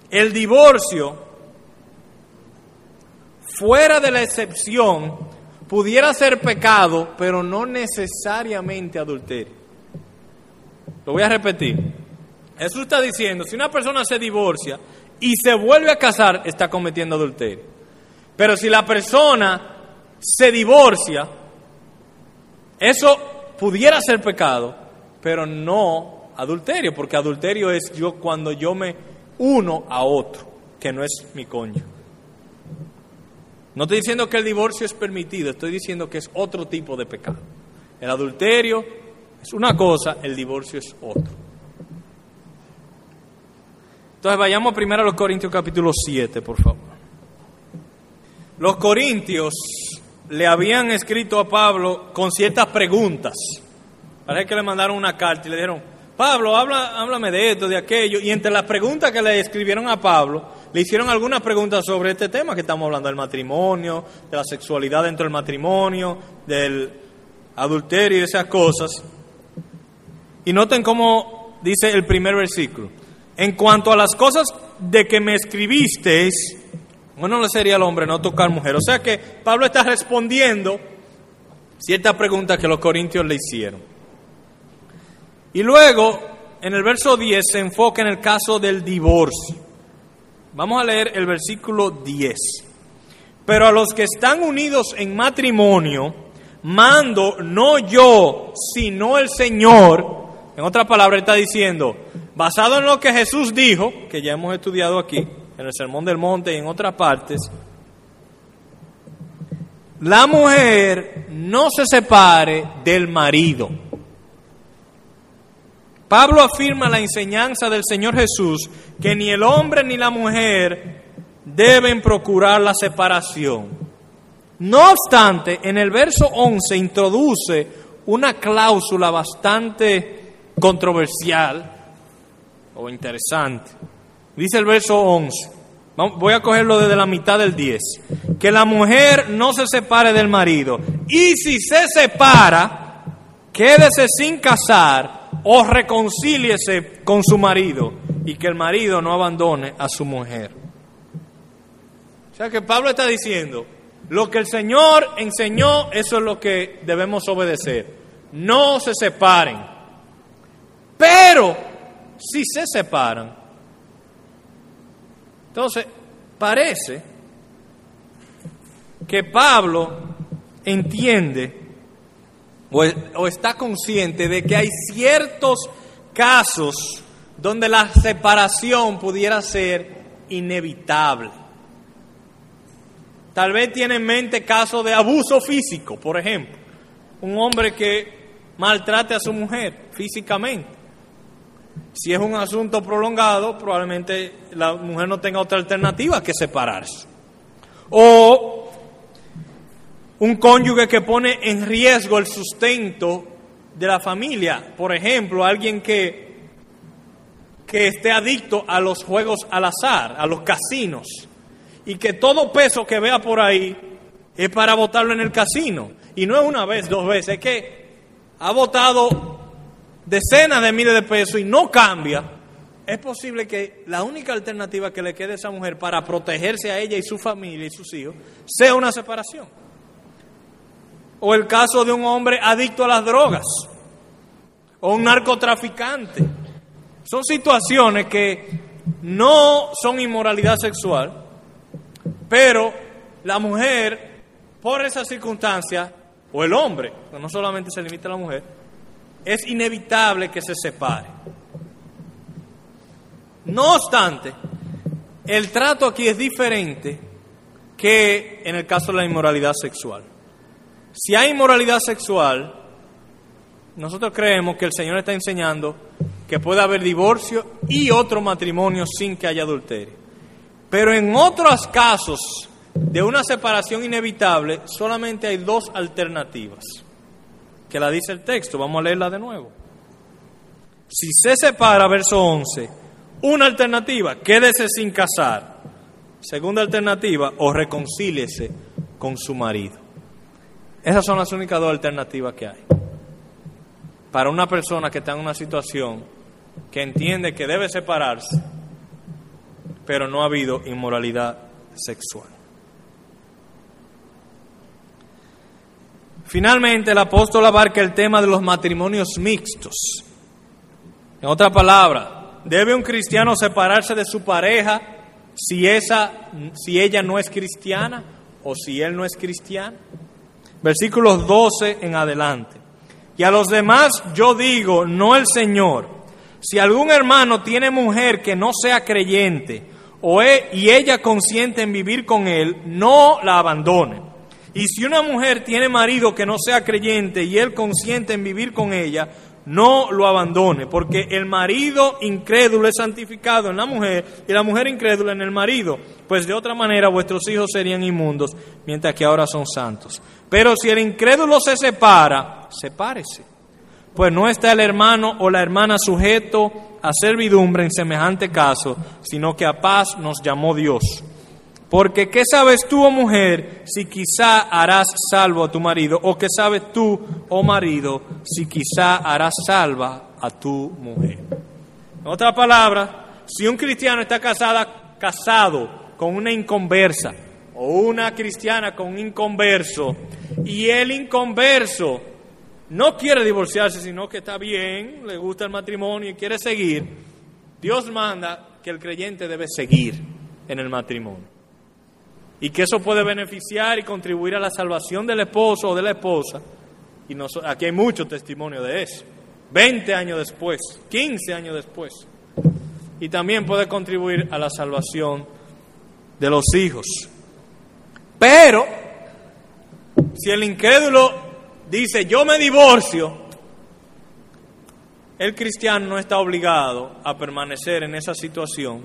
el divorcio, fuera de la excepción, pudiera ser pecado, pero no necesariamente adulterio. Lo voy a repetir. Jesús está diciendo, si una persona se divorcia y se vuelve a casar, está cometiendo adulterio. Pero si la persona se divorcia, eso pudiera ser pecado, pero no adulterio, porque adulterio es yo cuando yo me uno a otro, que no es mi cónyuge. No estoy diciendo que el divorcio es permitido, estoy diciendo que es otro tipo de pecado. El adulterio es una cosa, el divorcio es otro. Entonces vayamos primero a los Corintios capítulo 7, por favor. Los corintios le habían escrito a Pablo con ciertas preguntas. Parece que le mandaron una carta y le dijeron, Pablo, háblame de esto, de aquello. Y entre las preguntas que le escribieron a Pablo, le hicieron algunas preguntas sobre este tema que estamos hablando, del matrimonio, de la sexualidad dentro del matrimonio, del adulterio y esas cosas. Y noten cómo dice el primer versículo. En cuanto a las cosas de que me escribisteis, bueno le sería al hombre no tocar mujer. O sea que Pablo está respondiendo ciertas preguntas que los corintios le hicieron. Y luego, en el verso 10, se enfoca en el caso del divorcio. Vamos a leer el versículo 10. Pero a los que están unidos en matrimonio, mando no yo, sino el Señor. En otra palabra está diciendo, basado en lo que Jesús dijo, que ya hemos estudiado aquí, en el Sermón del Monte y en otras partes, la mujer no se separe del marido. Pablo afirma la enseñanza del Señor Jesús que ni el hombre ni la mujer deben procurar la separación. No obstante, en el verso 11 introduce una cláusula bastante controversial o interesante. Dice el verso 11, Voy a cogerlo desde la mitad del 10. Que la mujer no se separe del marido. Y si se separa, quédese sin casar o reconcíliese con su marido. Y que el marido no abandone a su mujer. O sea que Pablo está diciendo, lo que el Señor enseñó, eso es lo que debemos obedecer. No se separen. Pero si se separan, entonces, parece que Pablo entiende o, está consciente de que hay ciertos casos donde la separación pudiera ser inevitable. Tal vez tiene en mente casos de abuso físico, por ejemplo, un hombre que maltrate a su mujer físicamente. Si es un asunto prolongado, probablemente la mujer no tenga otra alternativa que separarse. O un cónyuge que pone en riesgo el sustento de la familia. Por ejemplo, alguien que, que esté adicto a los juegos al azar, a los casinos, y que todo peso que vea por ahí es para votarlo en el casino. Y no es una vez, dos veces, es que ha votado decenas de miles de pesos y no cambia, es posible que la única alternativa que le quede a esa mujer para protegerse a ella y su familia y sus hijos sea una separación. O el caso de un hombre adicto a las drogas, o un narcotraficante. Son situaciones que no son inmoralidad sexual, pero la mujer, por esa circunstancia, o el hombre, no solamente se limita a la mujer, es inevitable que se separe. No obstante, el trato aquí es diferente que en el caso de la inmoralidad sexual. Si hay inmoralidad sexual, nosotros creemos que el Señor está enseñando que puede haber divorcio y otro matrimonio sin que haya adulterio. Pero en otros casos de una separación inevitable, solamente hay dos alternativas que la dice el texto. Vamos a leerla de nuevo. Si se separa, verso 11, una alternativa, quédese sin casar. Segunda alternativa, o reconcíliese con su marido. Esas son las únicas dos alternativas que hay. Para una persona que está en una situación que entiende que debe separarse, pero no ha habido inmoralidad sexual. Finalmente, el apóstol abarca el tema de los matrimonios mixtos. En otra palabra, ¿debe un cristiano separarse de su pareja si, esa, si ella no es cristiana o si él no es cristiano? Versículos 12 en adelante. Y a los demás yo digo, no el Señor, si algún hermano tiene mujer que no sea creyente o e, y ella consiente en vivir con él, no la abandone y si una mujer tiene marido que no sea creyente y él consiente en vivir con ella, no lo abandone, porque el marido incrédulo es santificado en la mujer y la mujer incrédula en el marido, pues de otra manera vuestros hijos serían inmundos, mientras que ahora son santos. Pero si el incrédulo se separa, sepárese, pues no está el hermano o la hermana sujeto a servidumbre en semejante caso, sino que a paz nos llamó Dios porque ¿qué sabes tú, oh mujer, si quizá harás salvo a tu marido? ¿O qué sabes tú, oh marido, si quizá harás salva a tu mujer? En otras palabras, si un cristiano está casada, casado con una inconversa o una cristiana con un inconverso y el inconverso no quiere divorciarse, sino que está bien, le gusta el matrimonio y quiere seguir, Dios manda que el creyente debe seguir en el matrimonio. Y que eso puede beneficiar y contribuir a la salvación del esposo o de la esposa. Y aquí hay mucho testimonio de eso. 20 años después, 15 años después. Y también puede contribuir a la salvación de los hijos. Pero, si el incrédulo dice, yo me divorcio, el cristiano no está obligado a permanecer en esa situación,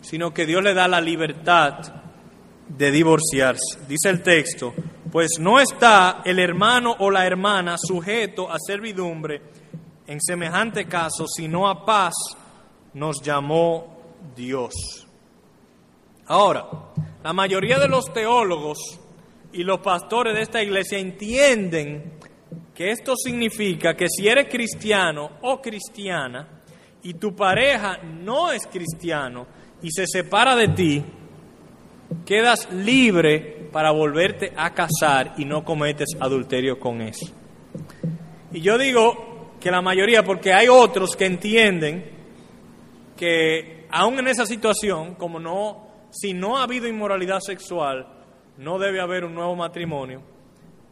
sino que Dios le da la libertad de divorciarse. Dice el texto, pues no está el hermano o la hermana sujeto a servidumbre en semejante caso, sino a paz nos llamó Dios. Ahora, la mayoría de los teólogos y los pastores de esta iglesia entienden que esto significa que si eres cristiano o cristiana y tu pareja no es cristiano y se separa de ti, quedas libre para volverte a casar y no cometes adulterio con eso. Y yo digo que la mayoría, porque hay otros que entienden que aún en esa situación, como no, si no ha habido inmoralidad sexual, no debe haber un nuevo matrimonio.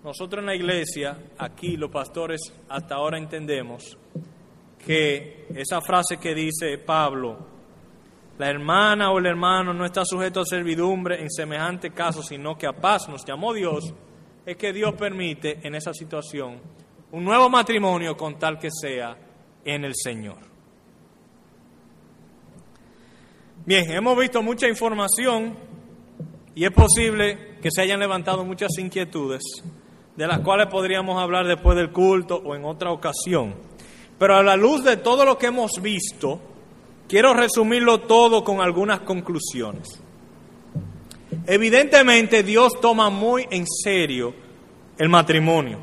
Nosotros en la iglesia, aquí los pastores hasta ahora entendemos que esa frase que dice Pablo, la hermana o el hermano no está sujeto a servidumbre en semejante caso, sino que a paz nos llamó Dios, es que Dios permite en esa situación un nuevo matrimonio con tal que sea en el Señor. Bien, hemos visto mucha información y es posible que se hayan levantado muchas inquietudes de las cuales podríamos hablar después del culto o en otra ocasión. Pero a la luz de todo lo que hemos visto, quiero resumirlo todo con algunas conclusiones. Evidentemente Dios toma muy en serio el matrimonio.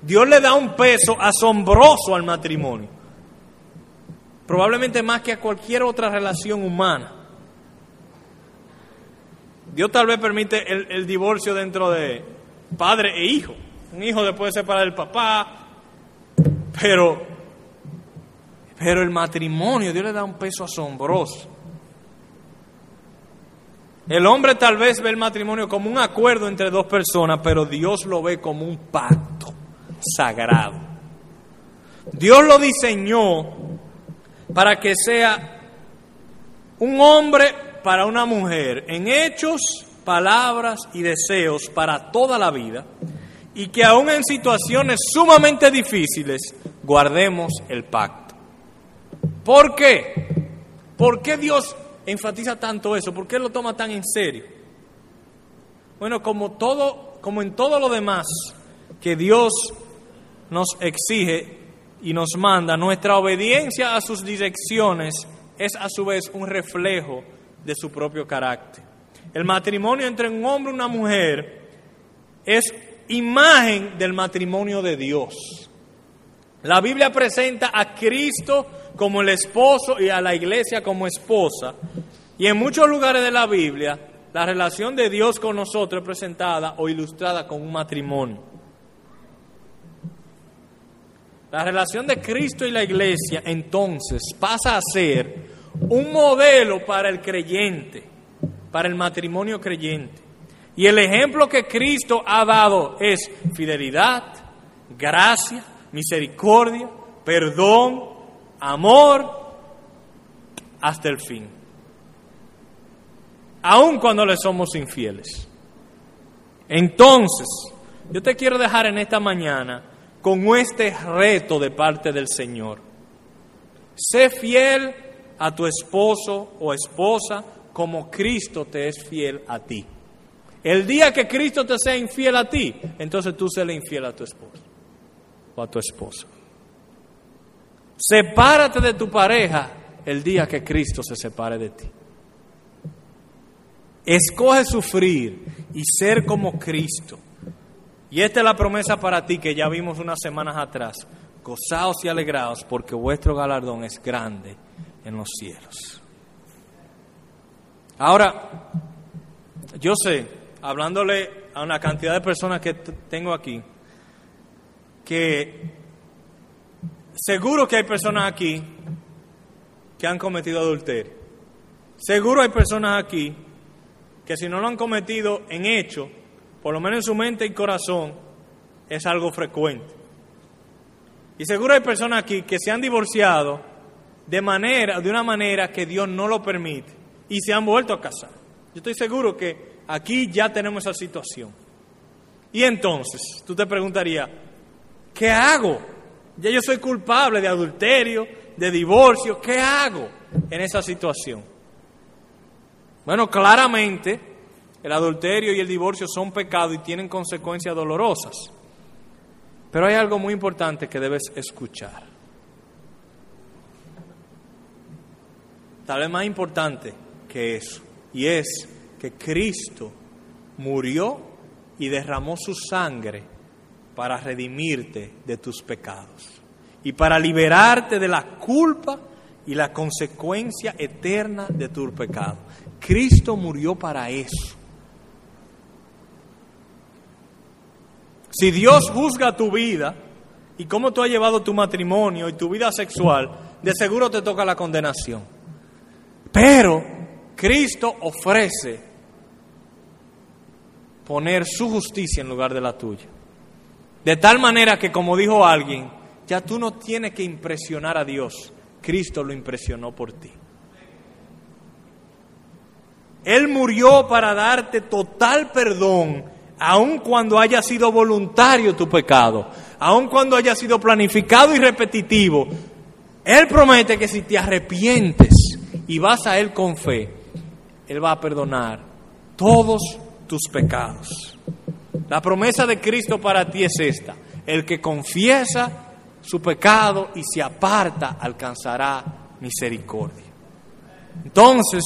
Dios le da un peso asombroso al matrimonio. Probablemente más que a cualquier otra relación humana. Dios tal vez permite el, divorcio dentro de padre e hijo un hijo después de separar del papá, pero, pero el matrimonio, Dios le da un peso asombroso. El hombre tal vez ve el matrimonio como un acuerdo entre dos personas, pero Dios lo ve como un pacto sagrado. Dios lo diseñó para que sea un hombre para una mujer, en hechos, palabras y deseos para toda la vida y que aún en situaciones sumamente difíciles guardemos el pacto. ¿Por qué? ¿Por qué Dios enfatiza tanto eso? ¿Por qué lo toma tan en serio? Bueno, como todo, como en todo lo demás que Dios nos exige y nos manda, nuestra obediencia a sus direcciones es a su vez un reflejo de su propio carácter. El matrimonio entre un hombre y una mujer es imagen del matrimonio de Dios. La Biblia presenta a Cristo como el esposo y a la iglesia como esposa. Y en muchos lugares de la Biblia, la relación de Dios con nosotros es presentada o ilustrada con un matrimonio. La relación de Cristo y la iglesia entonces pasa a ser un modelo para el creyente, para el matrimonio creyente. Y el ejemplo que Cristo ha dado es fidelidad, gracia, misericordia, perdón, amor, hasta el fin. Aun cuando le somos infieles. Entonces, yo te quiero dejar en esta mañana con este reto de parte del Señor. Sé fiel a tu esposo o esposa como Cristo te es fiel a ti. El día que Cristo te sea infiel a ti, entonces tú le infiel a tu esposo o a tu esposa. Sepárate de tu pareja el día que Cristo se separe de ti. Escoge sufrir y ser como Cristo. Y esta es la promesa para ti que ya vimos unas semanas atrás. Gozaos y alegraos porque vuestro galardón es grande en los cielos. Ahora, yo sé hablándole a una cantidad de personas que tengo aquí, que Seguro que hay personas aquí que han cometido adulterio. Seguro hay personas aquí que si no lo han cometido en hecho, por lo menos en su mente y corazón, es algo frecuente. Y seguro hay personas aquí que se han divorciado de manera, de una manera que Dios no lo permite y se han vuelto a casar. Yo estoy seguro que aquí ya tenemos esa situación. Y entonces, tú te preguntarías, ¿qué hago? Ya yo soy culpable de adulterio, de divorcio, ¿qué hago en esa situación? Bueno, claramente el adulterio y el divorcio son pecados y tienen consecuencias dolorosas. Pero hay algo muy importante que debes escuchar. Tal vez más importante que eso, y es que Cristo murió y derramó su sangre para redimirte de tus pecados y para liberarte de la culpa y la consecuencia eterna de tu pecado. Cristo murió para eso. Si Dios juzga tu vida y cómo tú has llevado tu matrimonio y tu vida sexual, de seguro te toca la condenación. Pero Cristo ofrece poner su justicia en lugar de la tuya. De tal manera que, como dijo alguien, ya tú no tienes que impresionar a Dios, Cristo lo impresionó por ti. Él murió para darte total perdón, aun cuando haya sido voluntario tu pecado, aun cuando haya sido planificado y repetitivo. Él promete que si te arrepientes y vas a Él con fe, Él va a perdonar todos tus pecados. La promesa de Cristo para ti es esta. El que confiesa su pecado y se aparta alcanzará misericordia. Entonces,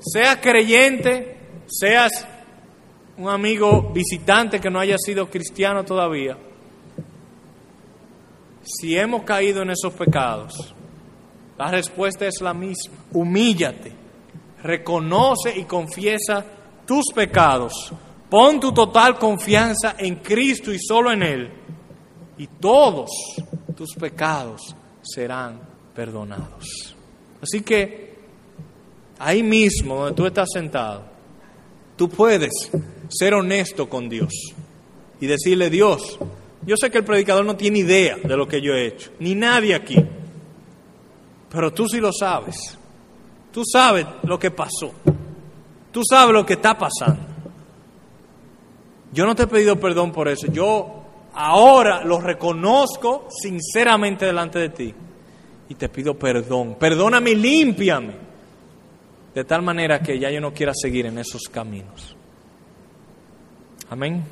seas creyente, seas un amigo visitante que no haya sido cristiano todavía, si hemos caído en esos pecados, la respuesta es la misma. Humíllate, reconoce y confiesa tus pecados, pon tu total confianza en Cristo y solo en Él, y todos tus pecados serán perdonados. Así que ahí mismo, donde tú estás sentado, tú puedes ser honesto con Dios y decirle, Dios, yo sé que el predicador no tiene idea de lo que yo he hecho, ni nadie aquí, pero tú sí lo sabes. Tú sabes lo que pasó. Tú sabes lo que está pasando. Yo no te he pedido perdón por eso. Yo ahora lo reconozco sinceramente delante de ti. Y te pido perdón. Perdóname y límpiame. De tal manera que ya yo no quiera seguir en esos caminos. Amén.